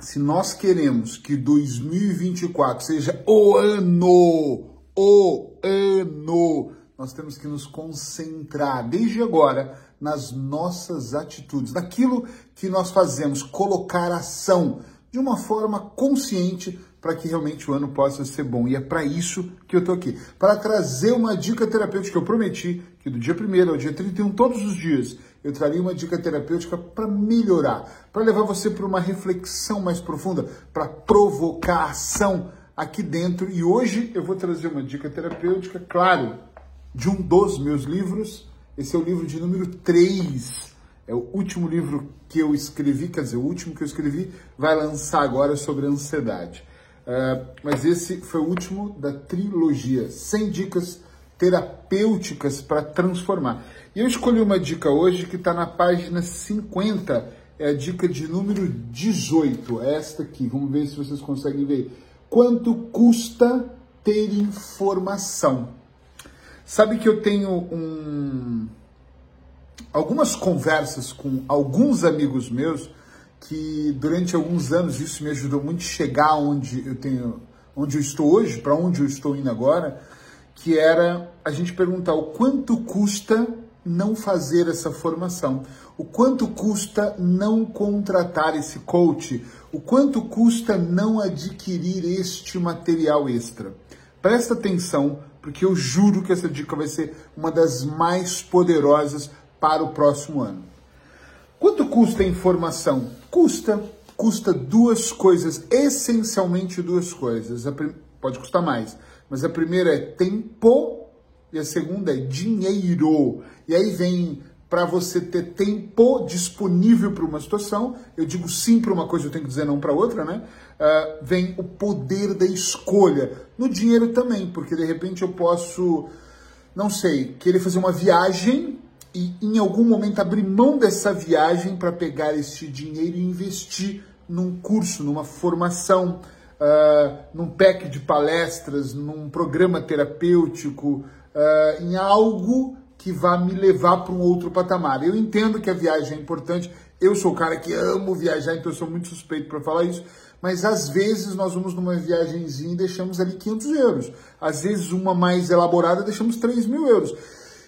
se nós queremos que 2024 seja o ano, o ano, nós temos que nos concentrar desde agora nas nossas atitudes, naquilo que nós fazemos, colocar ação de uma forma consciente para que realmente o ano possa ser bom. E é para isso que eu estou aqui, para trazer uma dica terapêutica. Eu prometi que do dia 1 ao dia 31, todos os dias, eu traria uma dica terapêutica para melhorar, para levar você para uma reflexão mais profunda, para provocar ação aqui dentro. E hoje eu vou trazer uma dica terapêutica, claro, de um dos meus livros. Esse é o livro de número 3. É o último livro que eu escrevi, quer dizer, o último que eu escrevi vai lançar agora sobre ansiedade. Uh, mas esse foi o último da trilogia, 100 dicas terapêuticas para transformar. E eu escolhi uma dica hoje que está na página 50, é a dica de número 18, é esta aqui. Vamos ver se vocês conseguem ver. Quanto custa ter informação? Sabe que eu tenho um, algumas conversas com alguns amigos meus que durante alguns anos isso me ajudou muito a chegar onde eu tenho, onde eu estou hoje, para onde eu estou indo agora que era a gente perguntar o quanto custa não fazer essa formação, o quanto custa não contratar esse coach, o quanto custa não adquirir este material extra. Presta atenção, porque eu juro que essa dica vai ser uma das mais poderosas para o próximo ano. Quanto custa a informação? Custa, custa duas coisas, essencialmente duas coisas. Pode custar mais mas a primeira é tempo e a segunda é dinheiro. E aí vem para você ter tempo disponível para uma situação, eu digo sim para uma coisa, eu tenho que dizer não para outra, né? Uh, vem o poder da escolha. No dinheiro também, porque de repente eu posso, não sei, querer fazer uma viagem e em algum momento abrir mão dessa viagem para pegar esse dinheiro e investir num curso, numa formação uh, num pack de palestras, num programa terapêutico, uh, em algo que vá me levar para um outro patamar. Eu entendo que a viagem é importante, eu sou o cara que amo viajar, então eu sou muito suspeito para falar isso, mas às vezes nós vamos numa viagemzinha e deixamos ali 500 euros. Às vezes uma mais elaborada deixamos 3 mil euros.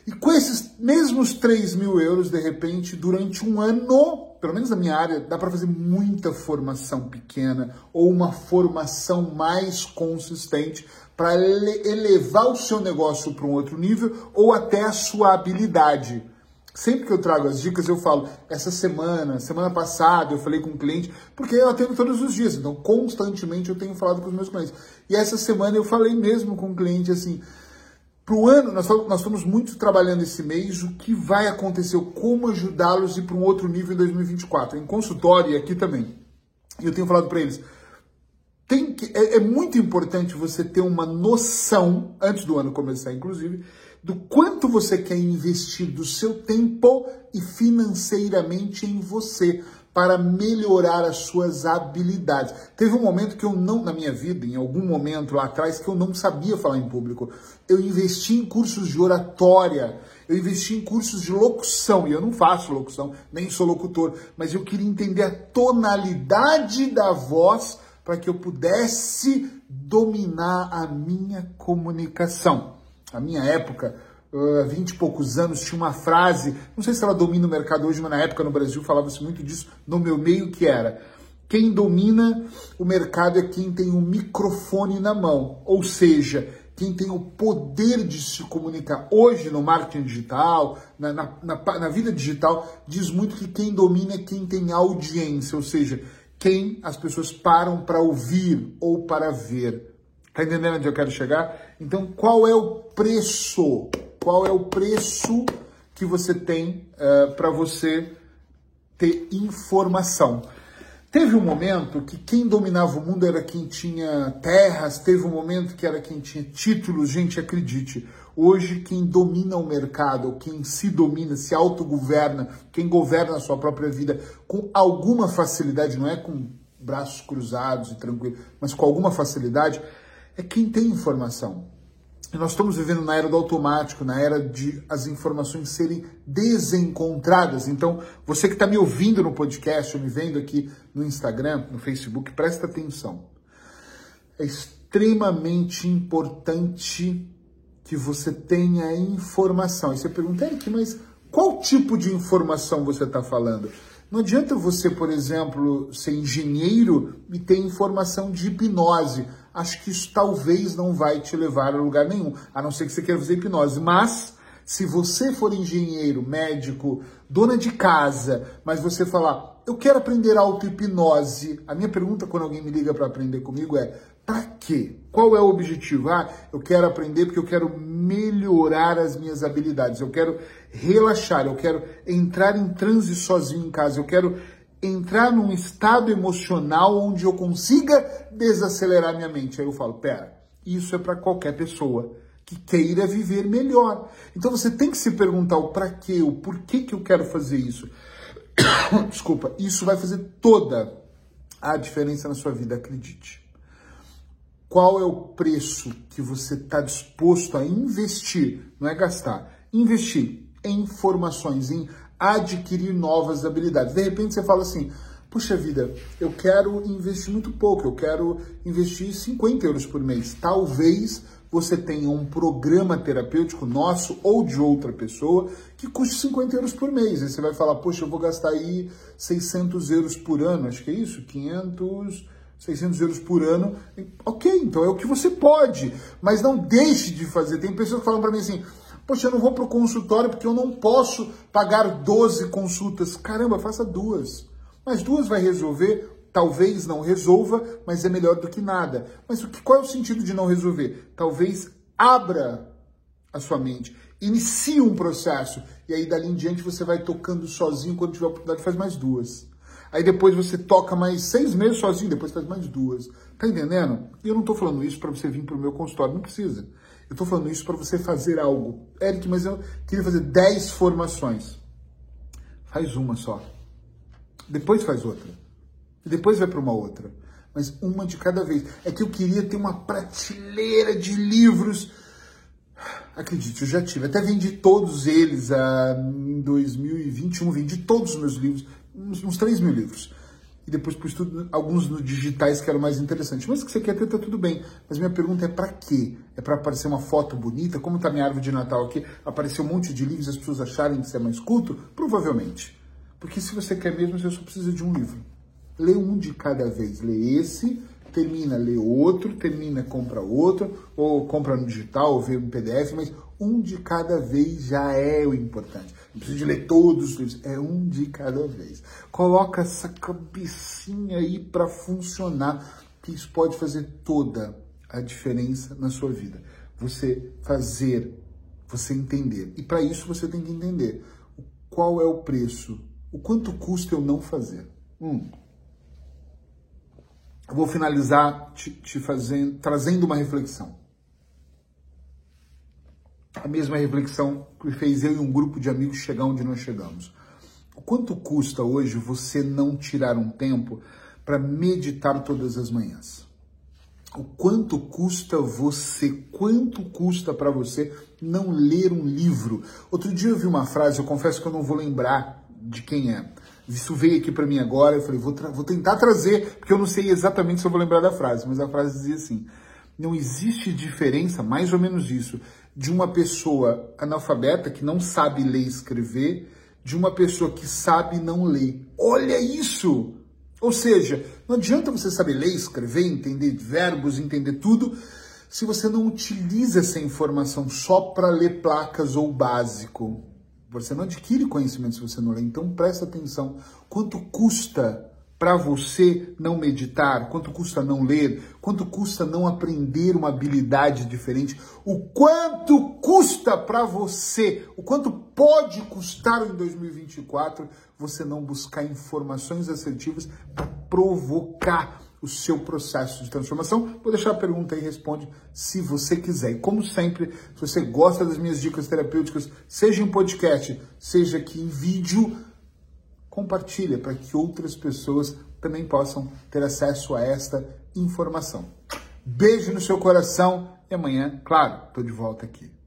E com esses mesmos 3 mil euros, de repente, durante um ano, pelo menos na minha área, dá para fazer muita formação pequena ou uma formação mais consistente para elevar o seu negócio para um outro nível ou até a sua habilidade. Sempre que eu trago as dicas, eu falo, essa semana, semana passada, eu falei com um cliente, porque eu atendo todos os dias, então constantemente eu tenho falado com os meus clientes. E essa semana eu falei mesmo com um cliente assim, para o ano, nós, nós estamos muito trabalhando esse mês o que vai acontecer, como ajudá-los a ir para um outro nível em 2024. Em consultório e aqui também. E eu tenho falado para eles, que, é, é, muito importante você ter uma noção, antes do ano começar, inclusive, do quanto você quer investir do seu tempo e financeiramente em você para melhorar as suas habilidades. Teve um momento que eu não, na minha vida, em algum momento lá atrás, que eu não sabia falar em público. Eu investi em cursos de oratória, eu investi em cursos de locução, e eu não faço locução, nem sou locutor, mas eu queria entender a tonalidade da voz para que eu pudesse dominar a minha comunicação. A minha época, há 20 e poucos anos, tinha uma frase, não sei se ela domina o mercado hoje, mas na época no Brasil falava-se muito disso no meu meio, que era quem domina o mercado é quem tem o um microfone na mão, ou seja, quem tem o poder de se comunicar. Hoje, no marketing digital, na, na, na, na vida digital, diz muito que quem domina é quem tem audiência, ou seja, quem as pessoas param para ouvir ou para ver. Tá entendendo onde eu quero chegar? Então, qual é o preço qual é o preço que você tem uh, eh, para você ter informação. Teve um momento que quem dominava o mundo era quem tinha terras, teve um momento que era quem tinha títulos, gente, acredite. Hoje, quem domina o mercado, quem se domina, se autogoverna, quem governa a sua própria vida com alguma facilidade, não é com braços cruzados e tranquilo, mas com alguma facilidade, é quem tem informação. E nós estamos vivendo na era do automático, na era de as informações serem desencontradas. Então, você que está me ouvindo no podcast, ou me vendo aqui no Instagram, no Facebook, presta atenção. É extremamente importante que você tenha informação. E você pergunta, Eric, mas qual tipo de informação você está falando? Não adianta você, por exemplo, ser engenheiro e ter informação de hipnose. Acho que isso talvez não vai te levar a lugar nenhum, a não ser que você queira fazer hipnose. Mas, se você for engenheiro, médico, dona de casa, mas você falar, eu quero aprender auto-hipnose, a minha pergunta quando alguém me liga para aprender comigo é: para quê? Qual é o objetivo? Ah, eu quero aprender porque eu quero melhorar as minhas habilidades, eu quero relaxar, eu quero entrar em transe sozinho em casa, eu quero entrar num estado emocional onde eu consiga desacelerar minha mente. Aí eu falo, pera, isso é para qualquer pessoa que queira viver melhor. Então você tem que se perguntar o para quê, o porquê que eu quero fazer isso. Desculpa, isso vai fazer toda a diferença na sua vida, acredite. Qual é o preço que você está disposto a investir? Não é gastar, investir em formações, em adquirir novas habilidades. De repente você fala assim: puxa vida, eu quero investir muito pouco, eu quero investir 50 euros por mês. Talvez você tenha um programa terapêutico nosso ou de outra pessoa que custe 50 euros por mês. Aí você vai falar, poxa, eu vou gastar aí 600 euros por ano, acho que é isso, 500, 600 euros por ano. Ok, então é o que você pode, mas não deixe de fazer. Tem pessoas que falam para mim assim, Poxa, eu não vou para o consultório porque eu não posso pagar 12 consultas. Caramba, faça duas. Mas duas vai resolver, talvez não resolva, mas é melhor do que nada. Mas qual é o sentido de não resolver? Talvez abra a sua mente, inicie um processo e aí dali em diante você vai tocando sozinho. Quando tiver oportunidade, faz mais duas. Aí depois você toca mais seis meses sozinho, depois faz mais duas. Tá entendendo? E eu não tô falando isso para você vir pro meu consultório, não precisa. Eu estou falando isso para você fazer algo. Eric, mas eu queria fazer 10 formações. Faz uma só. Depois faz outra. E depois vai para uma outra. Mas uma de cada vez. É que eu queria ter uma prateleira de livros. Acredite, eu já tive. Até vendi todos eles ah, em 2021. Vendi todos os meus livros. Uns, uns 3 mil livros e depois pus tudo, alguns digitais que eram mais interessantes. Mas que você quer ter, tá tudo bem. Mas minha pergunta é para quê? É para aparecer uma foto bonita? Como tá minha árvore de Natal aqui? Aparecer um monte de livros e as pessoas acharem que você é mais culto? Provavelmente. Porque se você quer mesmo, você só precisa de um livro. Lê um de cada vez. Lê esse, termina, lê outro, termina, compra outro, ou compra no digital, ou vê um PDF, mas um de cada vez já é o importante. Não precisa de ler todos os livros, é um de cada vez. Coloca essa cabecinha aí para funcionar, que isso pode fazer toda a diferença na sua vida. Você fazer, você entender. E para isso você tem que entender qual é o preço, o quanto custa eu não fazer. Hum. Eu vou finalizar te, te fazendo, trazendo uma reflexão a mesma reflexão que fez eu e um grupo de amigos chegar onde nós chegamos. O quanto custa hoje você não tirar um tempo para meditar todas as manhãs? O quanto custa você, quanto custa para você não ler um livro? Outro dia eu vi uma frase, eu confesso que eu não vou lembrar de quem é. Isso veio aqui para mim agora, eu falei, vou, vou tentar trazer, porque eu não sei exatamente se eu vou lembrar da frase, mas a frase dizia assim: não existe diferença, mais ou menos isso, de uma pessoa analfabeta que não sabe ler e escrever, de uma pessoa que sabe não ler. Olha isso! Ou seja, não adianta você saber ler, escrever, entender verbos, entender tudo, se você não utiliza essa informação só para ler placas ou básico. Você não adquire conhecimento se você não lê. Então presta atenção. Quanto custa para você não meditar, quanto custa não ler, quanto custa não aprender uma habilidade diferente, o quanto custa para você, o quanto pode custar em 2024 você não buscar informações assertivas para provocar o seu processo de transformação. Vou deixar a pergunta aí, responde se você quiser. E como sempre, se você gosta das minhas dicas terapêuticas, seja em podcast, seja aqui em vídeo, compartilha para que outras pessoas também possam ter acesso a esta informação. Beijo no seu coração E amanhã, claro, estou de volta aqui.